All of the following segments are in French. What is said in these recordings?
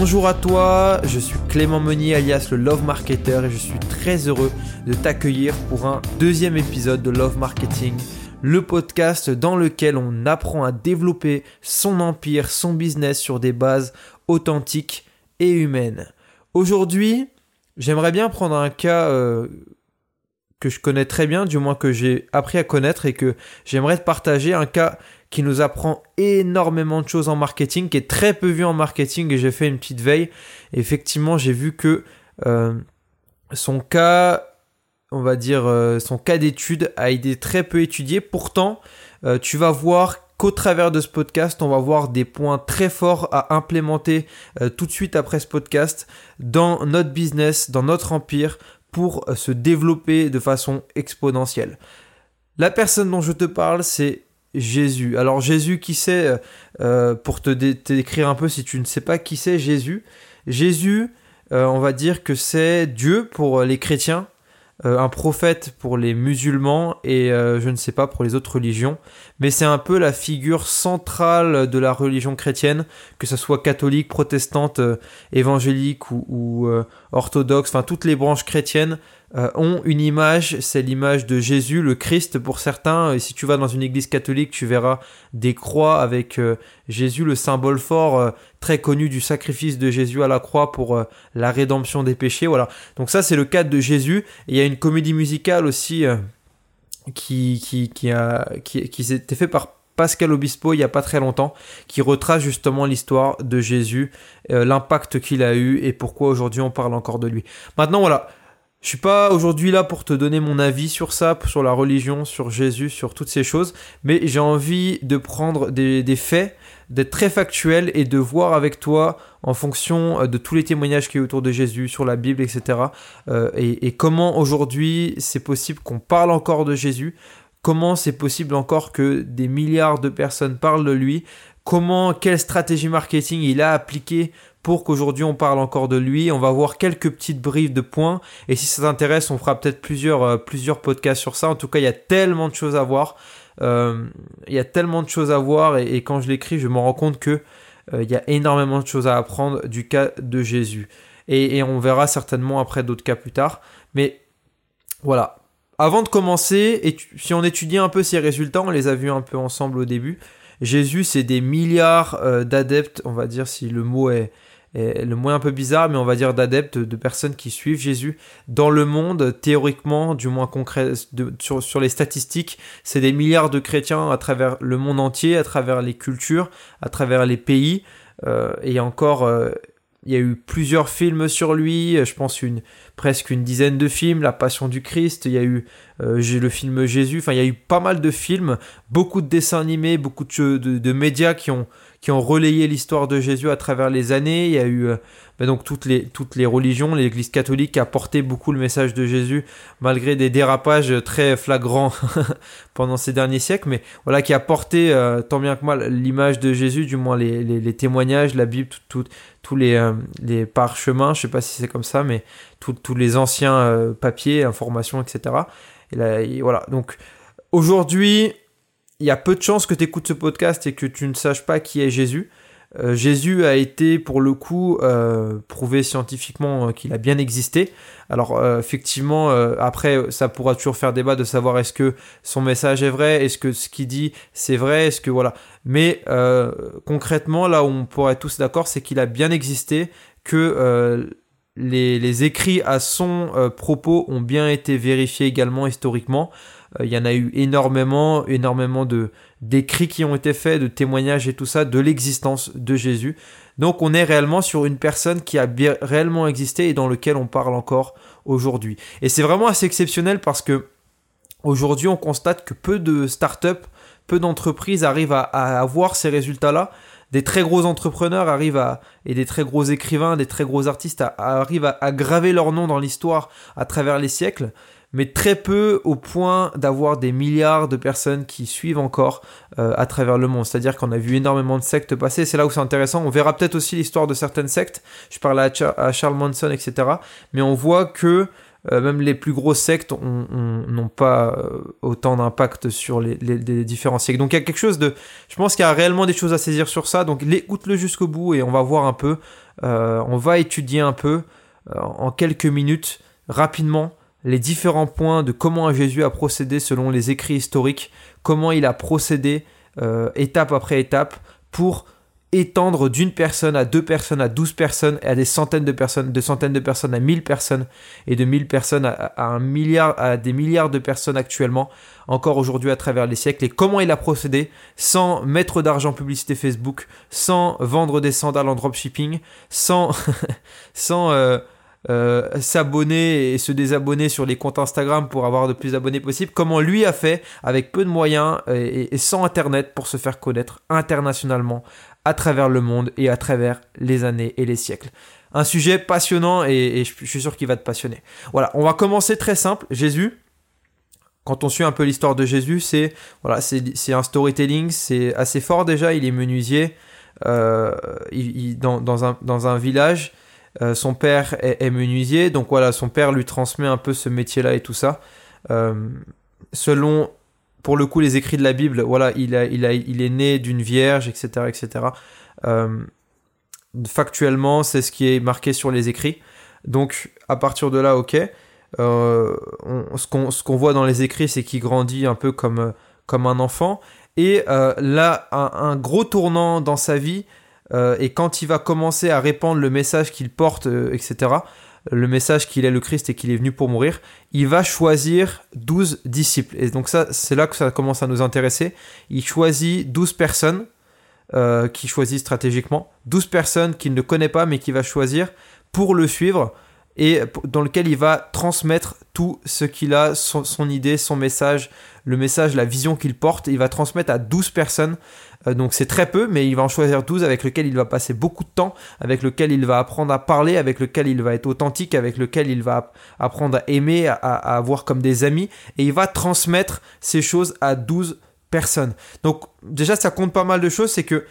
Bonjour à toi, je suis Clément Meunier alias le Love Marketer et je suis très heureux de t'accueillir pour un deuxième épisode de Love Marketing, le podcast dans lequel on apprend à développer son empire, son business sur des bases authentiques et humaines. Aujourd'hui, j'aimerais bien prendre un cas euh, que je connais très bien, du moins que j'ai appris à connaître et que j'aimerais te partager, un cas qui nous apprend énormément de choses en marketing, qui est très peu vu en marketing et j'ai fait une petite veille. effectivement, j'ai vu que euh, son cas, on va dire, euh, son cas d'étude a été très peu étudié. Pourtant, euh, tu vas voir qu'au travers de ce podcast, on va voir des points très forts à implémenter tout de suite après ce podcast dans notre business, dans notre empire, pour se développer de façon exponentielle. La personne dont je te parle, c'est Jésus. Alors Jésus, qui c'est euh, euh, Pour te décrire un peu si tu ne sais pas qui c'est Jésus? Jésus, euh, on va dire que c'est Dieu pour les chrétiens, un prophète pour les musulmans et je ne sais pas pour les autres religions. Mais c'est un peu la figure centrale de la religion chrétienne, que ce soit catholique, protestante, évangélique ou, ou orthodoxe, enfin toutes les branches chrétiennes ont une image, c'est l'image de Jésus, le Christ pour certains. Et si tu vas dans une église catholique, tu verras des croix avec euh, Jésus, le symbole fort euh, très connu du sacrifice de Jésus à la croix pour la rédemption des péchés. Voilà. Donc ça, c'est le cadre de Jésus. Il y a une comédie musicale aussi qui, qui, a, qui, qui fait par Pascal Obispo il n'y a pas très longtemps, qui retrace justement l'histoire de Jésus, l'impact qu'il a eu et pourquoi aujourd'hui on parle encore de lui. Maintenant voilà, je suis pas aujourd'hui là pour te donner mon avis sur ça, sur la religion, sur Jésus, sur toutes ces choses, mais j'ai envie de prendre des, faits, d'être très factuel et de voir avec toi en fonction euh, de tous les témoignages qui est autour de Jésus, sur la Bible, etc. Euh, et, et comment aujourd'hui c'est possible qu'on parle encore de Jésus, comment c'est possible encore que des milliards de personnes parlent de lui, comment, quelle stratégie marketing il a appliqué pour qu'aujourd'hui on parle encore de lui. On va voir quelques petites briefs de points et si ça t'intéresse, on fera peut-être plusieurs, euh, podcasts sur ça. En tout cas, il y a tellement de choses à voir. Euh, il y a tellement de choses à voir et, quand je l'écris, je me rends compte que euh, il y a énormément de choses à apprendre du cas de Jésus. Et, on verra certainement après d'autres cas plus tard. Mais voilà. Avant de commencer, si on étudie un peu ces résultats, on les a vus un peu ensemble au début. Jésus, c'est des milliards d'adeptes, on va dire si le mot est, le moins un peu bizarre, mais on va dire d'adeptes, de personnes qui suivent Jésus dans le monde, théoriquement, du moins concret, sur, les statistiques, c'est des milliards de chrétiens à travers le monde entier, à travers les cultures, à travers les pays, euh, et encore, euh, il y a eu plusieurs films sur lui, je pense presque une dizaine de films, La Passion du Christ, il y a eu euh, le film Jésus, enfin il y a eu pas mal de films, beaucoup de dessins animés, beaucoup de médias qui ont qui ont relayé l'histoire de Jésus à travers les années. Il y a eu euh, ben donc toutes les, toutes les religions. L'Église catholique a porté beaucoup le message de Jésus malgré des dérapages très flagrants pendant ces derniers siècles, mais voilà qui a porté euh, tant bien que mal l'image de Jésus, du moins les, les, témoignages, la Bible, tous les, les parchemins, je sais pas si c'est comme ça, mais tous les anciens papiers, informations, etc. Et, là, voilà. Donc aujourd'hui, il y a peu de chances que tu écoutes ce podcast et que tu ne saches pas qui est Jésus. Euh, Jésus a été pour le coup euh, prouvé scientifiquement euh, qu'il a bien existé. Alors effectivement, après ça pourra toujours faire débat de savoir est-ce que son message est vrai, est-ce que ce qu'il dit c'est vrai, est-ce que voilà. Mais concrètement, là où on pourrait être tous d'accord, c'est qu'il a bien existé, que les, écrits à son propos ont bien été vérifiés également historiquement. Euh, il y en a eu énormément, énormément de d'écrits qui ont été faits, de témoignages et tout ça de l'existence de Jésus. Donc on est réellement sur une personne qui a réellement existé et dans lequel on parle encore aujourd'hui. Et c'est vraiment assez exceptionnel parce que aujourd'hui on constate que peu de startups, peu d'entreprises arrivent à, avoir ces résultats-là des très gros entrepreneurs arrivent à, et des très gros écrivains, des très gros artistes arrivent à, graver leur nom dans l'histoire à travers les siècles mais très peu au point d'avoir des milliards de personnes qui suivent encore euh, à travers le monde. C'est-à-dire qu'on a vu énormément de sectes passer, c'est là où c'est intéressant. On verra peut-être aussi l'histoire de certaines sectes, je parle à, Charles Manson, etc. Mais on voit que euh, même les plus grosses sectes n'ont pas euh, autant d'impact sur les, différents siècles. Donc il y a quelque chose de... Je pense qu'il y a réellement des choses à saisir sur ça. Donc écoute-le jusqu'au bout et on va voir un peu. Euh, on va étudier un peu en quelques minutes, rapidement, les différents points de comment Jésus a procédé selon les écrits historiques, comment il a procédé étape après étape pour étendre d'une personne à deux personnes, à douze personnes, et à des centaines de personnes, de centaines de personnes à mille personnes, et de mille personnes à, un milliard, à des milliards de personnes actuellement, encore aujourd'hui à travers les siècles, et comment il a procédé sans mettre d'argent publicité Facebook, sans vendre des sandales en dropshipping, sans, sans euh, euh, s'abonner et se désabonner sur les comptes Instagram pour avoir de plus d'abonnés possible, comment lui a fait avec peu de moyens et sans Internet pour se faire connaître internationalement à travers le monde et à travers les années et les siècles. Un sujet passionnant et, je suis sûr qu'il va te passionner. Voilà, on va commencer très simple. Jésus, quand on suit un peu l'histoire de Jésus, c'est voilà, c'est un storytelling, c'est assez fort déjà. Il est menuisier euh, il, dans, dans, un, dans, un, village. Euh, son père est, menuisier, donc voilà, son père lui transmet un peu ce métier-là et tout ça. Euh, selon pour le coup, les écrits de la Bible, voilà, il, a, il, a, il est né d'une vierge, etc. etc. Euh, factuellement, c'est ce qui est marqué sur les écrits. Donc, à partir de là, ok. Euh, ce qu'on voit dans les écrits, c'est qu'il grandit un peu comme, un enfant. Et euh, là, un, gros tournant dans sa vie, et quand il va commencer à répandre le message qu'il porte, etc., le message qu'il est le Christ et qu'il est venu pour mourir, il va choisir 12 disciples. Et donc ça, c'est là que ça commence à nous intéresser. Il choisit 12 personnes euh, qui choisit stratégiquement, 12 personnes qu'il ne connaît pas mais qu'il va choisir pour le suivre et dans lequel il va transmettre tout ce qu'il a, son, idée, son message, le message, la vision qu'il porte. Il va transmettre à 12 personnes euh, donc c'est très peu, mais il va en choisir 12 avec lequel il va passer beaucoup de temps, avec lequel il va apprendre à parler, avec lequel il va être authentique, avec lequel il va apprendre à aimer, à, avoir comme des amis, et il va transmettre ces choses à 12 personnes. Donc déjà ça compte pas mal de choses, c'est que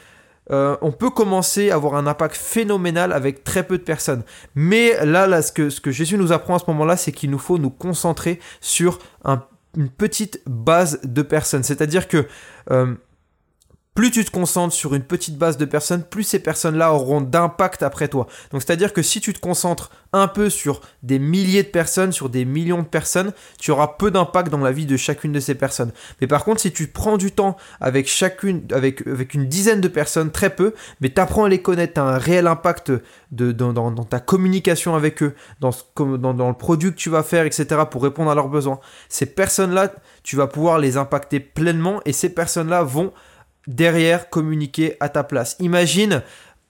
euh, on peut commencer à avoir un impact phénoménal avec très peu de personnes. Mais là, là ce, que, ce que Jésus nous apprend à ce moment-là, c'est qu'il nous faut nous concentrer sur une petite base de personnes. C'est-à-dire que euh, plus tu te concentres sur une petite base de personnes, plus ces personnes-là auront d'impact après toi. Donc c'est-à-dire que si tu te concentres un peu sur des milliers de personnes, sur des millions de personnes, tu auras peu d'impact dans la vie de chacune de ces personnes. Mais par contre, si tu prends du temps avec chacune, avec, une dizaine de personnes, très peu, mais tu apprends à les connaître, tu as un réel impact dans, ta communication avec eux, dans, dans, dans le produit que tu vas faire, etc., pour répondre à leurs besoins. Ces personnes-là, tu vas pouvoir les impacter pleinement et ces personnes-là vont derrière communiquer à ta place. Imagine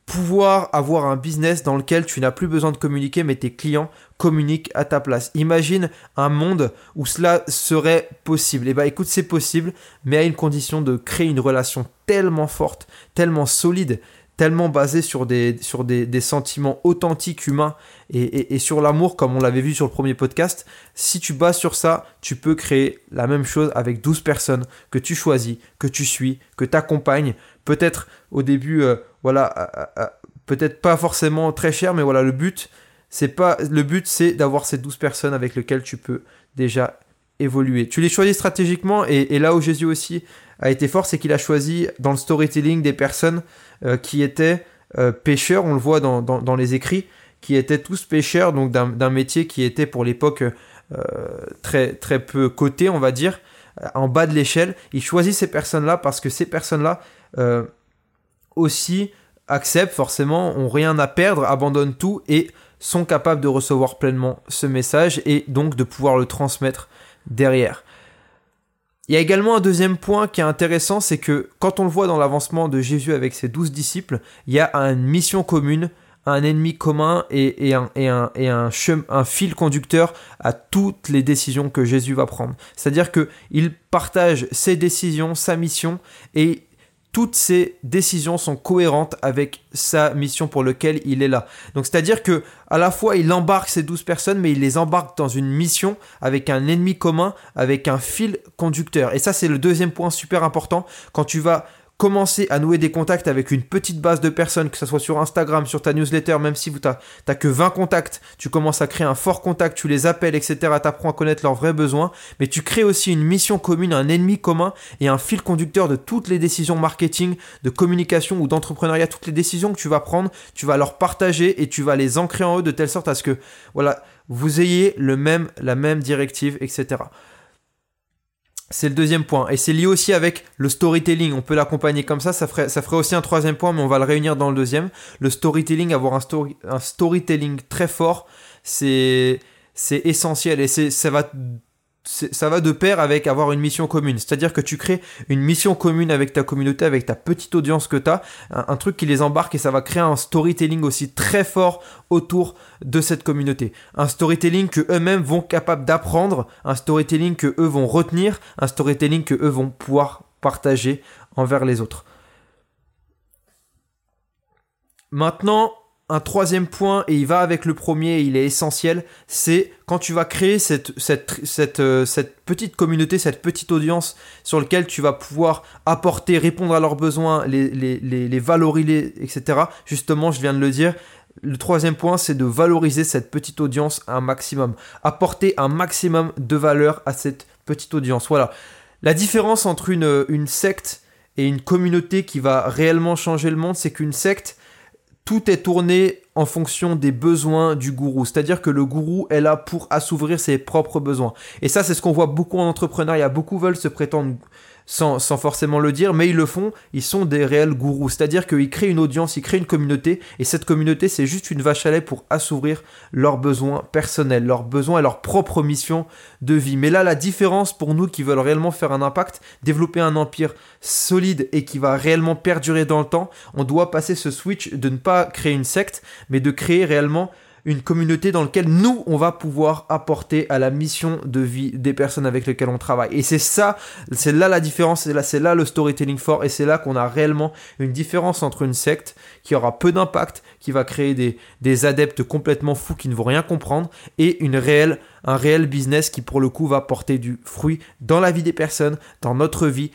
pouvoir avoir un business dans lequel tu n'as plus besoin de communiquer, mais tes clients communiquent à ta place. Imagine un monde où cela serait possible. Et eh bah écoute, c'est possible, mais à une condition de créer une relation tellement forte, tellement solide, tellement basé sur des, sur des, sentiments authentiques humains et, sur l'amour, comme on l'avait vu sur le premier podcast. Si tu bases sur ça, tu peux créer la même chose avec 12 personnes que tu choisis, que tu suis, que tu accompagnes. Peut-être au début, euh, voilà, peut-être pas forcément très cher, mais voilà, le but, c'est pas, le but, c'est d'avoir ces 12 personnes avec lesquelles tu peux déjà Tu les choisis stratégiquement et, et là où Jésus aussi a été fort, c'est qu'il a choisi dans le storytelling des personnes euh, qui étaient euh, pêcheurs, on le voit dans, dans, les écrits, qui étaient tous pêcheurs, donc d'un métier qui était pour l'époque euh, très, très peu coté, on va dire, en bas de l'échelle. Il choisit ces personnes-là parce que ces personnes-là aussi acceptent forcément, ont rien à perdre, abandonnent tout et sont capables de recevoir pleinement ce message et donc de pouvoir le transmettre derrière. Il y a également un deuxième point qui est intéressant, c'est que quand on le voit dans l'avancement de Jésus avec ses douze disciples, il y a une mission commune, un ennemi commun et, un, un, fil conducteur à toutes les décisions que Jésus va prendre. C'est-à-dire qu'il partage ses décisions, sa mission, et toutes ces décisions sont cohérentes avec sa mission pour laquelle il est là. Donc c'est-à-dire que à la fois il embarque ces douze personnes, mais il les embarque dans une mission avec un ennemi commun, avec un fil conducteur. Et ça c'est le deuxième point super important quand tu vas commencer à nouer des contacts avec une petite base de personnes, que ce soit sur Instagram, sur ta newsletter, même si tu n'as que 20 contacts, tu commences à créer un fort contact, tu les appelles, etc., tu apprends à connaître leurs vrais besoins, mais tu crées aussi une mission commune, un ennemi commun et un fil conducteur de toutes les décisions marketing, de communication ou d'entrepreneuriat, toutes les décisions que tu vas prendre, tu vas leur partager et tu vas les ancrer en eux de telle sorte à ce que, voilà, vous ayez le même, la même directive, etc. C'est le deuxième point. Et c'est lié aussi avec le storytelling. On peut l'accompagner comme ça. Ça ferait, ça ferait aussi un troisième point, mais on va le réunir dans le deuxième. Le storytelling, avoir un, story, un storytelling très fort, c'est, c'est essentiel. Et c'est, ça va ça va de pair avec avoir une mission commune. C'est-à-dire que tu crées une mission commune avec ta communauté, avec ta petite audience que tu as, un, truc qui les embarque et ça va créer un storytelling aussi très fort autour de cette communauté. Un storytelling que eux-mêmes vont capables d'apprendre, un storytelling que eux vont retenir, un storytelling que eux vont pouvoir partager envers les autres. Maintenant, un troisième point, et il va avec le premier, il est essentiel, c'est quand tu vas créer euh, cette, petite communauté, cette petite audience sur laquelle tu vas pouvoir apporter, répondre à leurs besoins, les, valoriser, etc. Justement, je viens de le dire, le troisième point, c'est de valoriser cette petite audience un maximum. Apporter un maximum de valeur à cette petite audience. Voilà. La différence entre une secte et une communauté qui va réellement changer le monde, c'est qu'une secte, tout est tourné en fonction des besoins du gourou. C'est-à-dire que le gourou est là pour assouvir ses propres besoins. Et ça, c'est ce qu'on voit beaucoup en entrepreneuriat. Beaucoup veulent se prétendre sans, forcément le dire, mais ils le font, ils sont des réels gourous. C'est-à-dire qu'ils créent une audience, ils créent une communauté, et cette communauté, c'est juste une vache à lait pour assouvir leurs besoins personnels, leurs besoins et leur propre mission de vie. Mais là, la différence pour nous qui veulent réellement faire un impact, développer un empire solide et qui va réellement perdurer dans le temps, on doit passer ce switch de ne pas créer une secte, mais de créer réellement une communauté dans laquelle nous, on va pouvoir apporter à la mission de vie des personnes avec lesquelles on travaille. Et c'est ça, c'est là la différence, c'est là, c'est là le storytelling fort, et c'est là qu'on a réellement une différence entre une secte qui aura peu d'impact, qui va créer des, des adeptes complètement fous qui ne vont rien comprendre, et une réelle, un réel business qui pour le coup va porter du fruit dans la vie des personnes, dans notre vie,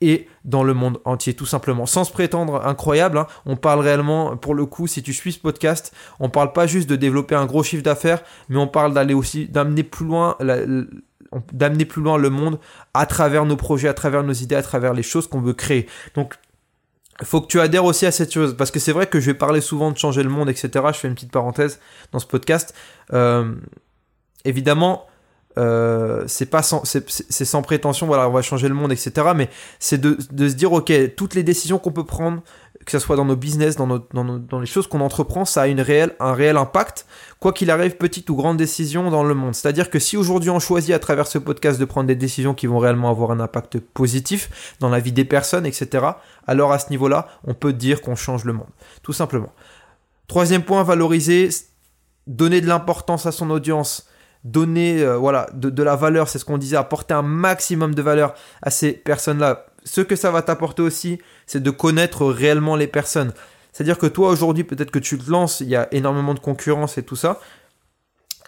et dans le monde entier, tout simplement. Sans se prétendre incroyable, hein, on parle réellement, pour le coup, si tu suis ce podcast, on parle pas juste de développer un gros chiffre d'affaires, mais on parle d'aller aussi, d'amener plus loin d'amener plus loin le monde à travers nos projets, à travers nos idées, à travers les choses qu'on veut créer. Donc, faut que tu adhères aussi à cette chose, parce que c'est vrai que je vais parler souvent de changer le monde, etc. Je fais une petite parenthèse dans ce podcast. Euh, évidemment, euh, c'est pas sans, c'est, sans prétention, voilà, on va changer le monde, etc. Mais c'est de, se dire, ok, toutes les décisions qu'on peut prendre, que ce soit dans nos business, dans, les choses qu'on entreprend, ça a une un réel impact, quoi qu'il arrive, petite ou grande décision dans le monde. C'est-à-dire que si aujourd'hui on choisit à travers ce podcast de prendre des décisions qui vont réellement avoir un impact positif dans la vie des personnes, etc., alors à ce niveau-là, on peut dire qu'on change le monde, tout simplement. Troisième point, valoriser, donner de l'importance à son audience donner euh, voilà, de, la valeur, c'est ce qu'on disait, apporter un maximum de valeur à ces personnes-là. Ce que ça va t'apporter aussi, c'est de connaître réellement les personnes. C'est-à-dire que toi aujourd'hui, peut-être que tu te lances, il y a énormément de concurrence et tout ça.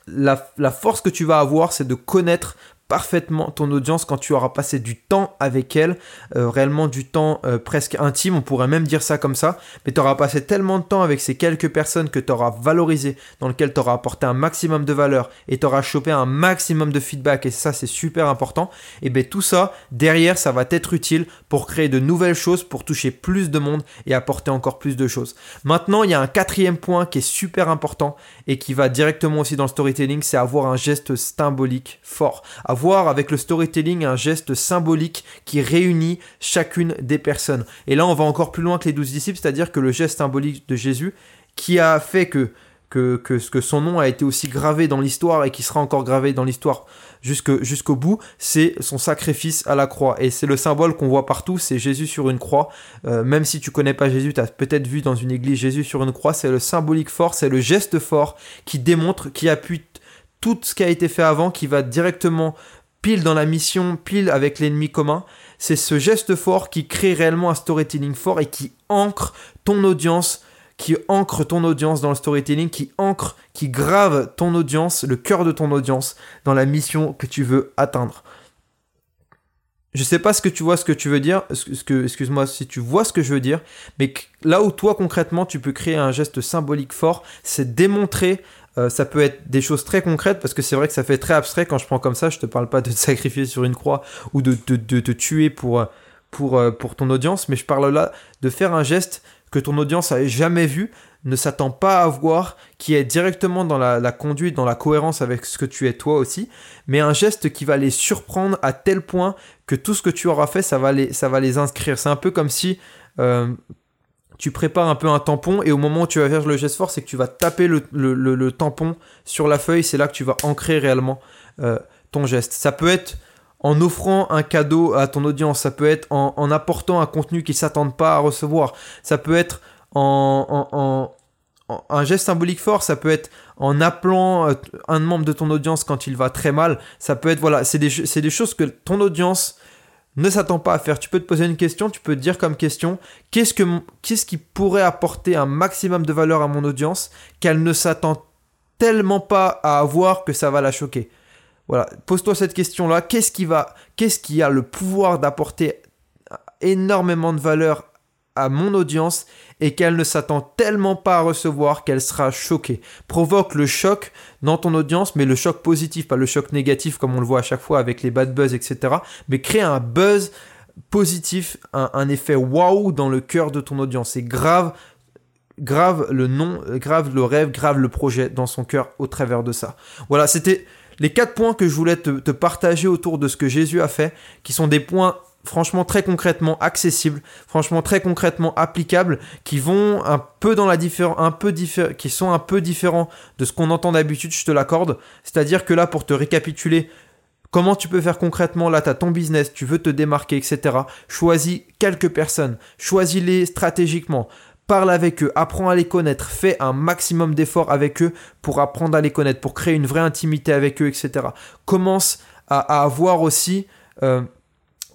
La, la force que tu vas avoir, c'est de connaître parfaitement ton audience quand tu auras passé du temps avec elle, euh, réellement du temps euh, presque intime, on pourrait même dire ça comme ça, mais tu auras passé tellement de temps avec ces quelques personnes que tu auras valorisé, dans lesquelles tu auras apporté un maximum de valeur et tu auras chopé un maximum de feedback, et ça c'est super important, et bien tout ça, derrière, ça va t'être utile pour créer de nouvelles choses, pour toucher plus de monde et apporter encore plus de choses. Maintenant, il y a un quatrième point qui est super important et qui va directement aussi dans le storytelling, c'est avoir un geste symbolique fort voir avec le storytelling un geste symbolique qui réunit chacune des personnes. Et là, on va encore plus loin que les douze disciples, c'est-à-dire que le geste symbolique de Jésus, qui a fait que, que, que, que son nom a été aussi gravé dans l'histoire et qui sera encore gravé dans l'histoire jusqu'au bout, c'est son sacrifice à la croix. Et c'est le symbole qu'on voit partout, c'est Jésus sur une croix. Euh, même si tu connais pas Jésus, tu as peut-être vu dans une église Jésus sur une croix, c'est le symbolique fort, c'est le geste fort qui démontre, qui appuie tout ce qui a été fait avant, qui va directement pile dans la mission, pile avec l'ennemi commun. C'est ce geste fort qui crée réellement un storytelling fort et qui ancre ton audience, qui ancre ton audience dans le storytelling, qui ancre, qui grave ton audience, le cœur de ton audience dans la mission que tu veux atteindre. Je sais pas ce que tu vois, ce que tu veux dire, excuse-moi si tu vois ce que je veux dire, mais là où toi concrètement tu peux créer un geste symbolique fort, c'est démontrer euh, ça peut être des choses très concrètes parce que c'est vrai que ça fait très abstrait quand je prends comme ça. Je te parle pas de te sacrifier sur une croix ou de, te tuer euh, euh, pour ton audience, mais je parle là de faire un geste que ton audience n'avait jamais vu, ne s'attend pas à voir, qui est directement dans la, conduite, dans la cohérence avec ce que tu es toi aussi, mais un geste qui va les surprendre à tel point que tout ce que tu auras fait, ça va les, inscrire. C'est un peu comme si euh, tu prépares un peu un tampon et au moment où tu vas faire le geste fort, c'est que tu vas taper le, tampon sur la feuille, c'est là que tu vas ancrer réellement euh, ton geste. Ça peut être en offrant un cadeau à ton audience, ça peut être en, apportant un contenu qu'ils ne s'attendent pas à recevoir, ça peut être en, un geste symbolique fort, ça peut être en appelant euh, un membre de ton audience quand il va très mal, ça peut être, voilà, c'est des, choses que ton audience ne s'attend pas à faire. Tu peux te poser une question, tu peux te dire comme question, qu'est-ce, que, qu'est-ce qui pourrait apporter un maximum de valeur à mon audience qu'elle ne s'attend tellement pas à avoir que ça va la choquer? Voilà, pose-toi cette question-là. Qu'est-ce qui va, qu'est-ce qui a le pouvoir d'apporter énormément de valeur à mon audience et qu'elle ne s'attend tellement pas à recevoir qu'elle sera choquée? Provoque le choc dans ton audience, mais le choc positif, pas le choc négatif comme on le voit à chaque fois avec les bad buzz, etc. Mais crée un buzz positif, un, effet waouh dans le cœur de ton audience. C'est grave, grave le nom, grave le rêve, grave le projet dans son cœur au travers de ça. Voilà, c'était les quatre points que je voulais te, partager autour de ce que Jésus a fait, qui sont des points franchement très concrètement accessibles, franchement très concrètement applicables, qui vont un peu dans la différence, un peu qui sont un peu différents de ce qu'on entend d'habitude, je te l'accorde. C'est-à-dire que là, pour te récapituler, Comment tu peux faire concrètement Là, tu as ton business, tu veux te démarquer, etc. Choisis quelques personnes, choisis-les stratégiquement parle avec eux, apprends à les connaître, fais un maximum d'efforts avec eux pour apprendre à les connaître, pour créer une vraie intimité avec eux, etc. Commence à, avoir aussi euh,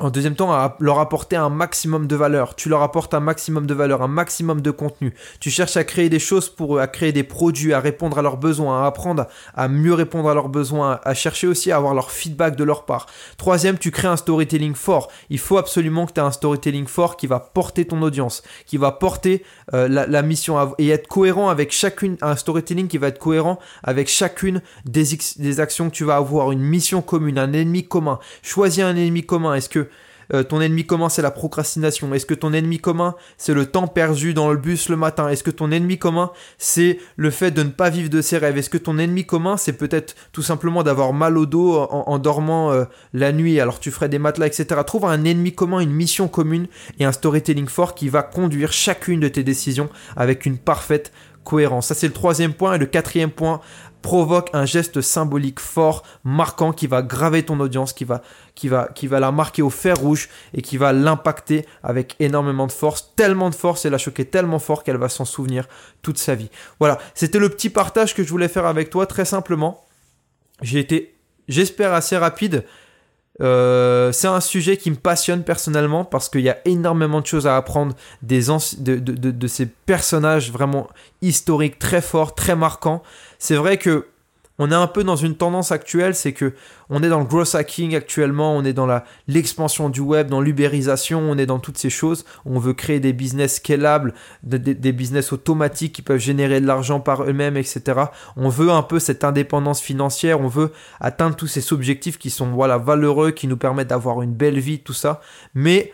en deuxième temps, à leur apporter un maximum de valeur. Tu leur apportes un maximum de valeur, un maximum de contenu. Tu cherches à créer des choses pour eux, à créer des produits, à répondre à leurs besoins, à apprendre à mieux répondre à leurs besoins, à chercher aussi à avoir leur feedback de leur part. Troisième, tu crées un storytelling fort. Il faut absolument que tu aies un storytelling fort qui va porter ton audience, qui va porter euh, la, mission et être cohérent avec chacune, un storytelling qui va être cohérent avec chacune des, des actions que tu vas avoir, une mission commune, un ennemi commun. Choisis un ennemi commun. Est-ce que euh, ton ennemi commun c'est la procrastination Est-ce que ton ennemi commun c'est le temps perdu dans le bus le matin? Est-ce que ton ennemi commun c'est le fait de ne pas vivre de ses rêves? Est-ce que ton ennemi commun c'est peut-être tout simplement d'avoir mal au dos en, dormant euh, la nuit alors tu ferais des matelas etc. Trouve un ennemi commun, une mission commune et un storytelling fort qui va conduire chacune de tes décisions avec une parfaite cohérence. Ça c'est le troisième point et le quatrième point provoque un geste symbolique fort, marquant, qui va graver ton audience, qui va, qui va, la marquer au fer rouge et qui va l'impacter avec énormément de force, tellement de force et la choquer tellement fort qu'elle va s'en souvenir toute sa vie. Voilà, c'était le petit partage que je voulais faire avec toi, très simplement. J'ai été, j'espère, assez rapide. Euh, c'est un sujet qui me passionne personnellement parce qu'il y a énormément de choses à apprendre des de, de, de, ces personnages vraiment historiques, très forts, très marquants. C'est vrai que on est un peu dans une tendance actuelle, c'est que on est dans le growth hacking actuellement, on est dans l'expansion du web, dans l'ubérisation, on est dans toutes ces choses. On veut créer des business scalables, des, business automatiques qui peuvent générer de l'argent par eux-mêmes, etc. On veut un peu cette indépendance financière, on veut atteindre tous ces objectifs qui sont voilà valeureux, qui nous permettent d'avoir une belle vie, tout ça. Mais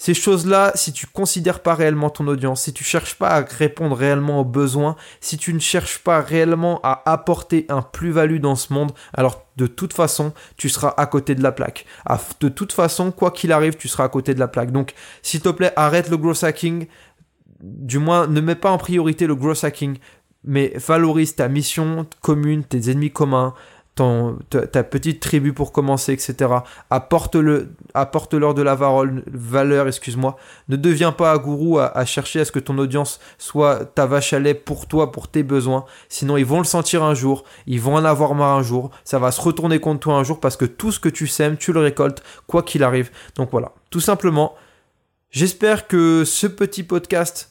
ces choses-là, si tu considères pas réellement ton audience, si tu cherches pas à répondre réellement aux besoins, si tu ne cherches pas réellement à apporter un plus-value dans ce monde, alors de toute façon, tu seras à côté de la plaque. De toute façon, quoi qu'il arrive, tu seras à côté de la plaque. Donc, s'il te plaît, arrête le growth hacking. Du moins, ne mets pas en priorité le growth hacking, mais valorise ta mission commune, tes ennemis communs, ta, petite tribu pour commencer, etc. Apporte-le, apporte-leur de la valeur, excuse-moi. Ne deviens pas un gourou à, chercher à ce que ton audience soit ta vache à lait pour toi, pour tes besoins. Sinon, ils vont le sentir un jour, ils vont en avoir marre un jour, ça va se retourner contre toi un jour parce que tout ce que tu sèmes, tu le récoltes, quoi qu'il arrive. Donc voilà, tout simplement, j'espère que ce petit podcast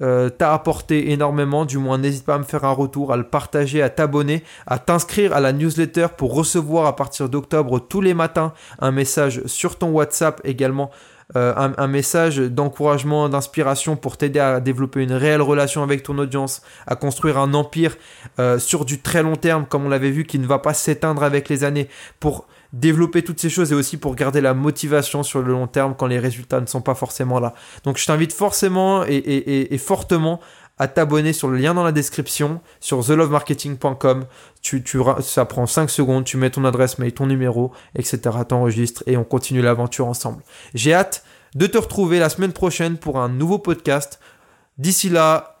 euh, t'a apporté énormément, du moins n'hésite pas à me faire un retour, à le partager, à t'abonner, à t'inscrire à la newsletter pour recevoir à partir d'octobre tous les matins un message sur ton WhatsApp également. Euh, un, message d'encouragement, d'inspiration pour t'aider à développer une réelle relation avec ton audience, à construire un empire euh, sur du très long terme, comme on l'avait vu, qui ne va pas s'éteindre avec les années, pour développer toutes ces choses et aussi pour garder la motivation sur le long terme quand les résultats ne sont pas forcément là. Donc je t'invite forcément et, fortement à t'abonner sur le lien dans la description sur thelovemarketing.com. Tu, ça prend 5 secondes, tu mets ton adresse mail, ton numéro, etc. T'enregistres et on continue l'aventure ensemble. J'ai hâte de te retrouver la semaine prochaine pour un nouveau podcast. D'ici là,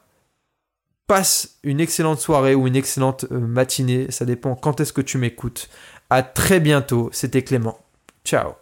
passe une excellente soirée ou une excellente euh, matinée. Ça dépend quand est-ce que tu m'écoutes. À très bientôt. C'était Clément. Ciao.